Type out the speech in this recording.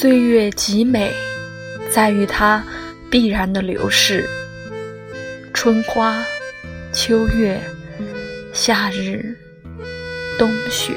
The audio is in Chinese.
岁月极美在于它必然的流逝。春花秋月夏日冬雪。